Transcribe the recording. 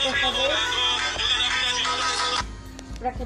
이렇게 하고 이렇게